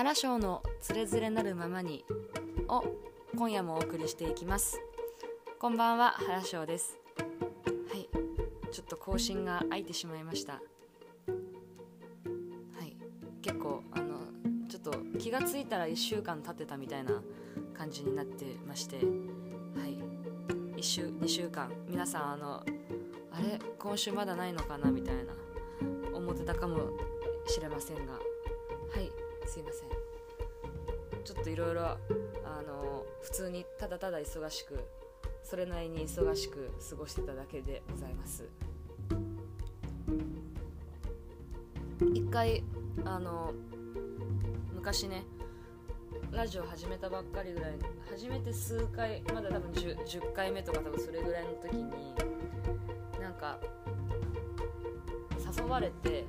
原章のつれづれなるままにを今夜もお送りしていきます。こんばんは原章です。はいちょっと更新が空いてしまいました。はい結構あのちょっと気がついたら1週間経ってたみたいな感じになってましてはい1週2週間。皆さんあのあれ今週まだないのかなみたいな思ってたかもしれませんが。すいません。ちょっといろいろあの普通にただただ忙しくそれなりに忙しく過ごしてただけでございます。一回あの昔ねラジオ始めたばっかりぐらい初めて数回まだ多分 10, 10回目とか多分それぐらいの時になんか誘われて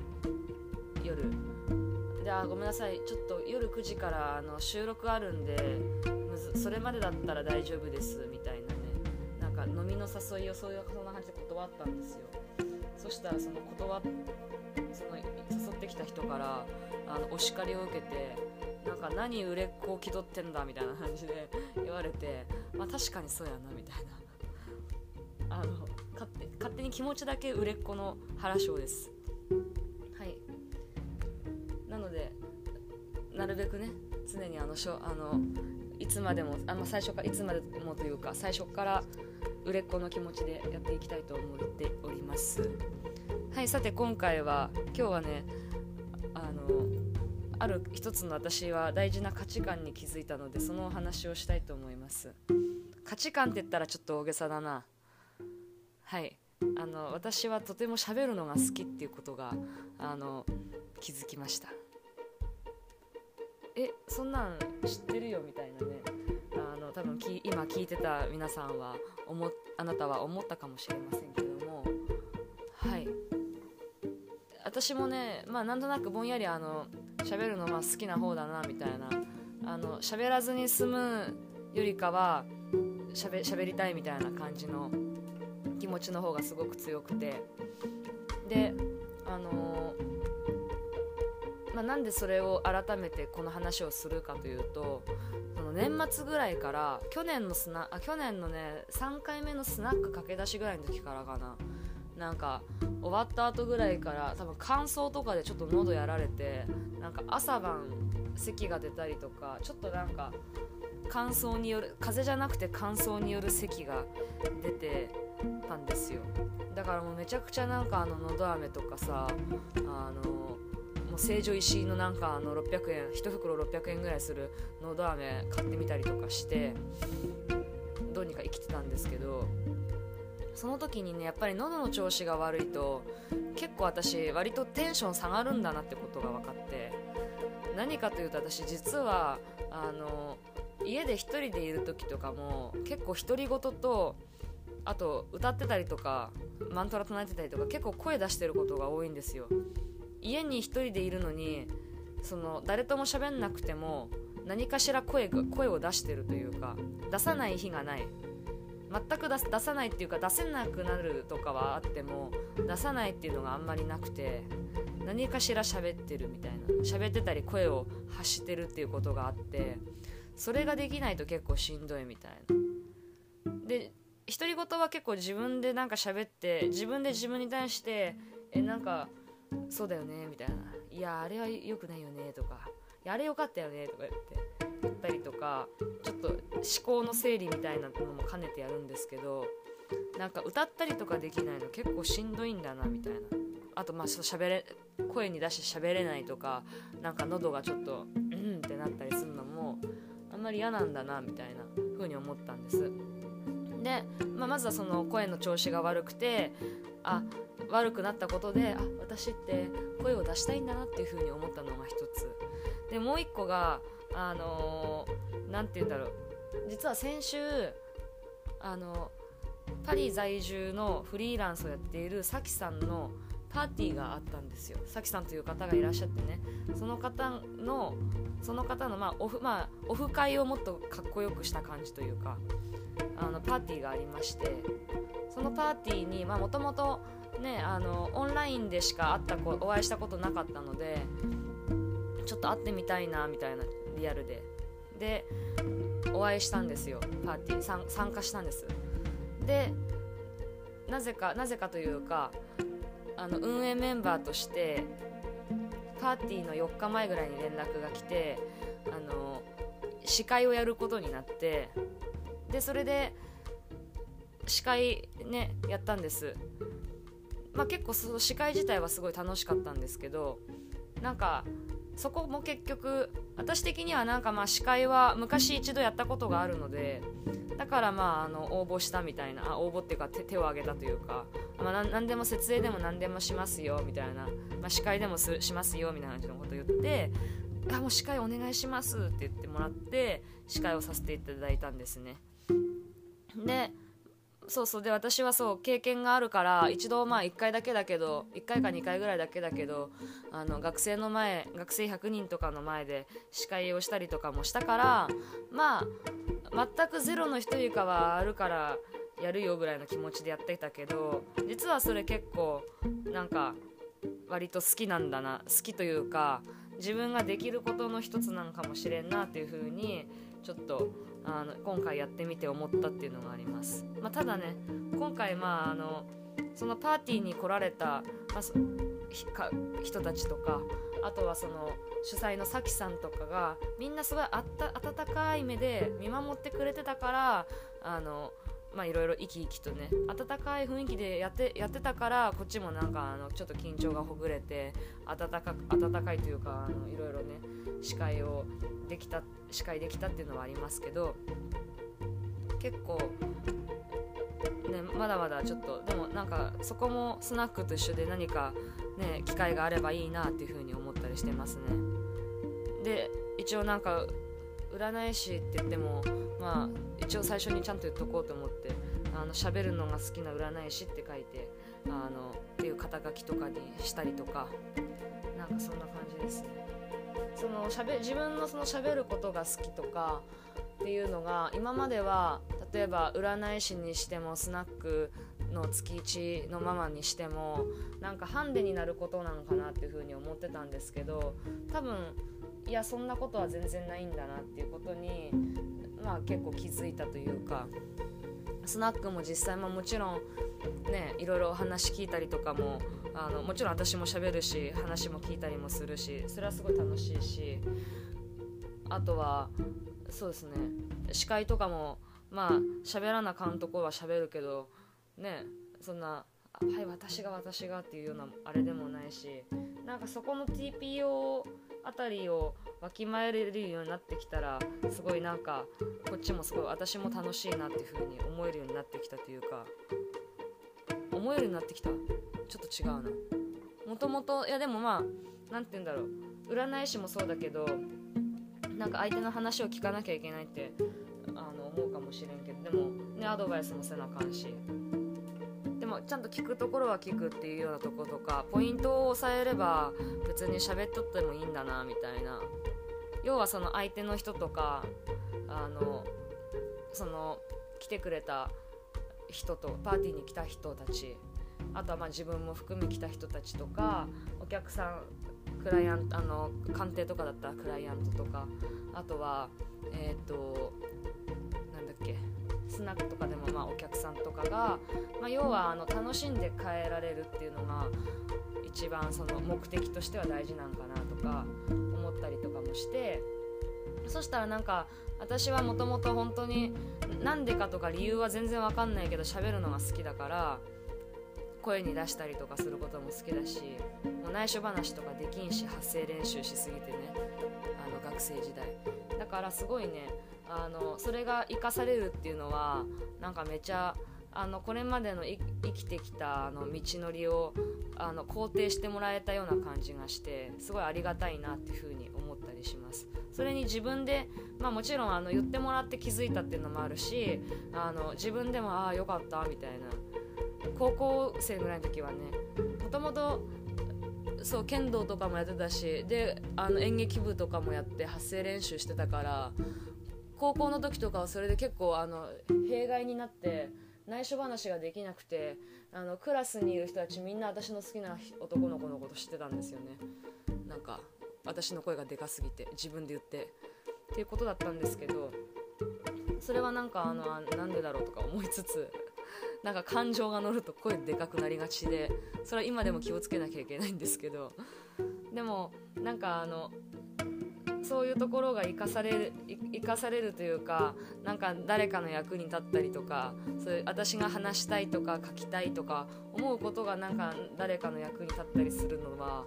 夜。あごめんなさい。ちょっと夜9時からあの収録あるんでむずそれまでだったら大丈夫ですみたいなね。なんか飲みの誘いをそういうそんな感じで断ったんですよ。そしたらその断っその誘ってきた人からあのお叱りを受けてなんか何売れっ子を気取ってんだみたいな感じで 言われてまあ確かにそうやなみたいな。あの勝手勝手に気持ちだけ売れっ子の原章です。でなるべくね常にあのしょあのいつまでもあ、ま、最初からいつまでもというか最初から売れっ子の気持ちでやっていきたいと思っております。はいさて今回は今日はねあのある一つの私は大事な価値観に気づいたのでそのお話をしたいと思います。価値観って言ったらちょっと大げさだな。はい。あの私はとても喋るのが好きっていうことがあの気づきました。えそんなん知ってるよみたいなね。あの多分き今聞いてた皆さんは思あなたは思ったかもしれませんけども。はい。私もねまあなんとなくぼんやりあの喋るのまあ好きな方だなみたいな。あの喋らずに済むよりかはしゃべ喋りたいみたいな感じの気持ちの方がすごく強くて。であのまあ、なんでそれを改めてこの話をするかというとその年末ぐらいから去年のスナあ去年のね3回目のスナック駆け出しぐらいの時からかな。なんか終わった後ぐらいから多分乾燥とかでちょっと喉やられてなんか朝晩咳が出たりとかちょっとなんか乾燥による風邪じゃなくて乾燥による咳が出てたんですよ。だからもうめちゃくちゃなんかあののど飴とかさあのもう成城石井のなんかあの600円1袋600円ぐらいするのど飴買ってみたりとかしてどうにか生きてたんですけどその時にねやっぱり喉の調子が悪いと結構私割とテンション下がるんだなってことが分かって何かというと私実はあの家で1人でいる時とかも結構独り言とあと歌ってたりとかマントラ唱えてたりとか結構声出してることが多いんですよ。家に1人でいるのにその誰とも喋んなくても何かしら声が声を出してるというか出さない日がない。全く出出さないっていうか出せなくなるとかはあっても出さないっていうのがあんまりなくて何かしら喋ってるみたいな。喋ってたり声を発してるっていうことがあってそれができないと結構しんどいみたいな。で独り言は結構自分でなんか喋って自分で自分に対してえなんかそうだよねみたいな。いやあれは良くないよねとか。いやあれ良かったよねとか言って言ったりとかちょっと思考の整理みたいなのも兼ねてやるんですけどなんか歌ったりとかできないの結構しんどいんだなみたいな。あとまあちょっと喋れ声に出して喋れないとかなんか喉がちょっとうんってなったりするのもあんまり嫌なんだなみたいな風に思ったんです。で、まあ、まずはその声の調子が悪くてあ悪くなったことであ私って声を出したいんだなっていう風に思ったのが一つ。でもう一個があの何、ー、て言うんだろう。実は先週あのパリ在住のフリーランスをやっているさきさんのパーティーがあったんですよ。さきさんという方がいらっしゃってね。その方のその方のまあオフ,、まあ、オフ会をもっとかっこよくした感じというかあのパーティーがありましてそのパーティーにもともとねあのオンラインでしか会ったこお会いしたことなかったのでちょっと会ってみたいなみたいなリアルで。でお会いしたんですよ。パーティー参加したんです。でなぜかなぜかというかあの運営メンバーとしてパーティーの4日前ぐらいに連絡が来てあの司会をやることになってでそれで司会ねやったんです。まあ結構その司会自体はすごい楽しかったんですけどなんかそこも結局私的にはなんかまあ司会は昔一度やったことがあるのでだからまああの応募したみたいなあ応募っていうか手を挙げたというか、まあ、何でも設営でも何でもしますよみたいな、まあ、司会でもすしますよみたいな感じのことを言ってあもう司会お願いしますって言ってもらって司会をさせていただいたんですね。でそうそう。で私はそう経験があるから一度まあ1回だけだけど1回か2回ぐらいだけだけどあの学生の前学生100人とかの前で司会をしたりとかもしたからまあ全くゼロの人よりかはあるからやるよぐらいの気持ちでやってたけど実はそれ結構なんか割と好きなんだな好きというか自分ができることの一つなんかもしれんなっていう風にちょっとあの今回やってみて思ったっていうのがあります、まあ、ただね今回まああのそのパーティーに来られた、まあ、人たちとかあとはその主催のさきさんとかがみんなすごいあった温かい目で見守ってくれてたからあのまあいろいろ生き生きとね温かい雰囲気でやってやってたからこっちもなんかあのちょっと緊張がほぐれて温か温かいというかあのいろいろね司会をできた司会できたっていうのはありますけど結構ねまだまだちょっとでもなんかそこもスナックと一緒で何かね機会があればいいなっていうふうに思ったりしてますね。で一応なんか占い師って言ってもまあ一応最初にちゃんと言っとこうと思ってあの喋るのが好きな占い師って書いてあのっていう肩書きとかにしたりとかなんかそんな感じですね。そのしゃべ自分のその喋ることが好きとかっていうのが今までは例えば占い師にしてもスナックの月1のママにしてもなんかハンデになることなのかなっていうふうに思ってたんですけど多分いやそんなことは全然ないんだなっていうことに、まあ、結構気づいたというかスナックも実際ももちろんねいろいろ話聞いたりとかもあのもちろん私もしゃべるし話も聞いたりもするしそれはすごい楽しいしあとはそうですね司会とかもまあ喋らなかんとこは喋るけどねそんなはい私が私がっていうようなあれでもないしなんかそこの TPO あたりをわきまえれるようになってきたらすごいなんかこっちもすごい私も楽しいなっていう風に思えるようになってきたというか思えるようになってきた？ちょっと違うな。もともといやでもまあ何て言うんだろう。占い師もそうだけどなんか相手の話を聞かなきゃいけないってあの思うかもしれんけどでもねアドバイスもせなあかんし。もちゃんと聞くところは聞くっていうようなとことかポイントを押さえれば別に喋っとってもいいんだなみたいな。要はその相手の人とかあのその来てくれた人とパーティーに来た人たちあとはまあ自分も含め来た人たちとかお客さんクライアントあの鑑定とかだったらクライアントとかあとはえっ、ー、となんだっけスナックとかでもまあお客さんとかが、まあ、要はあの楽しんで帰られるっていうのが一番その目的としては大事なんかなとか思ったりとかもしてそしたらなんか私はもともと本当になんでかとか理由は全然わかんないけど喋るのが好きだから声に出したりとかすることも好きだしもう内緒話とかできんし発声練習しすぎてねあの学生時代。だからすごいね。あのそれが生かされるっていうのはなんかめちゃあのこれまでの生きてきたあの道のりをあの肯定してもらえたような感じがしてすごいありがたいなっていうふうに思ったりします。それに自分で、まあ、もちろんあの言ってもらって気づいたっていうのもあるしあの自分でもああよかったみたいな。高校生ぐらいの時はねもともとそう剣道とかもやってたしであの演劇部とかもやって発声練習してたから高校の時とかはそれで結構あの弊害になって内緒話ができなくてあのクラスにいる人たちみんな私の好きな男の子のこと知ってたんですよね。なんか私の声がでかすぎて自分で言ってっていうことだったんですけどそれはなんかあのなんでだろうとか思いつつなんか感情が乗ると声でかくなりがちでそれは今でも気をつけなきゃいけないんですけど。でもなんかあのそういうところが生かされる生かされるというかなんか誰かの役に立ったりとかそういう私が話したいとか書きたいとか思うことがなんか誰かの役に立ったりするのは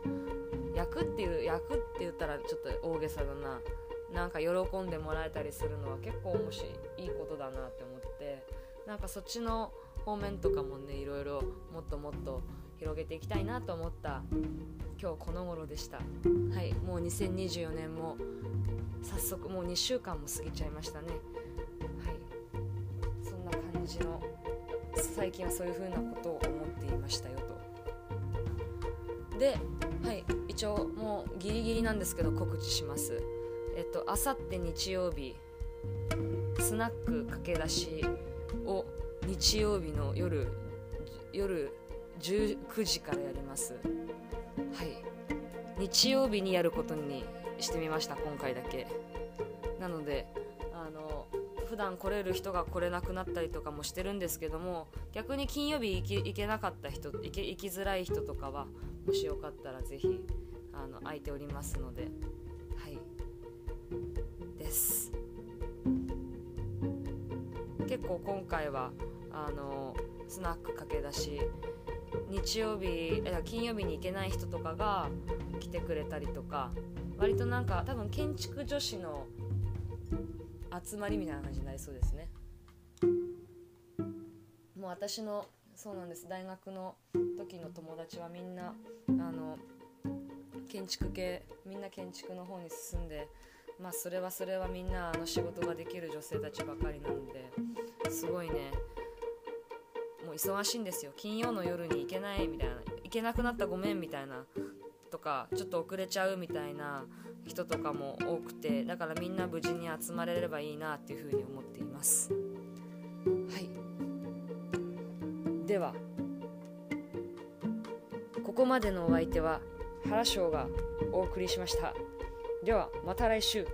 役っていう役って言ったらちょっと大げさだな。なんか喜んでもらえたりするのは結構面白いいいことだなって思ってなんかそっちの方面とかもねいろいろもっともっと広げていきたいなと思った今日この頃でした。はいもう2024年も早速もう2週間も過ぎちゃいましたね。はいそんな感じの最近はそういう風なことを思っていましたよと。ではい一応もうギリギリなんですけど告知します。えっとあさって日曜日スナック駆け出しを日曜日の夜夜19時からやります。はい。日曜日にやることにしてみました今回だけ。なのであの普段来れる人が来れなくなったりとかもしてるんですけども逆に金曜日行け行けなかった人行け行きづらい人とかはもしよかったらぜひあの空いておりますので。はい。です。結構今回はあのスナック駆け出し日曜日金曜日に行けない人とかが来てくれたりとか割となんか多分建築女子の集まりみたいな感じになりそうですね。もう私のそうなんです大学の時の友達はみんなあの建築系みんな建築の方に進んでまあそれはそれはみんなあの仕事ができる女性たちばかりなのですごいね忙しいんですよ。金曜の夜に行けないみたいな。行けなくなったごめんみたいな。とかちょっと遅れちゃうみたいな。人とかも多くて。だからみんな無事に集まれればいいなっていうふうに思っています。はい。ではここまでのお相手は原翔がお送りしました。ではまた来週。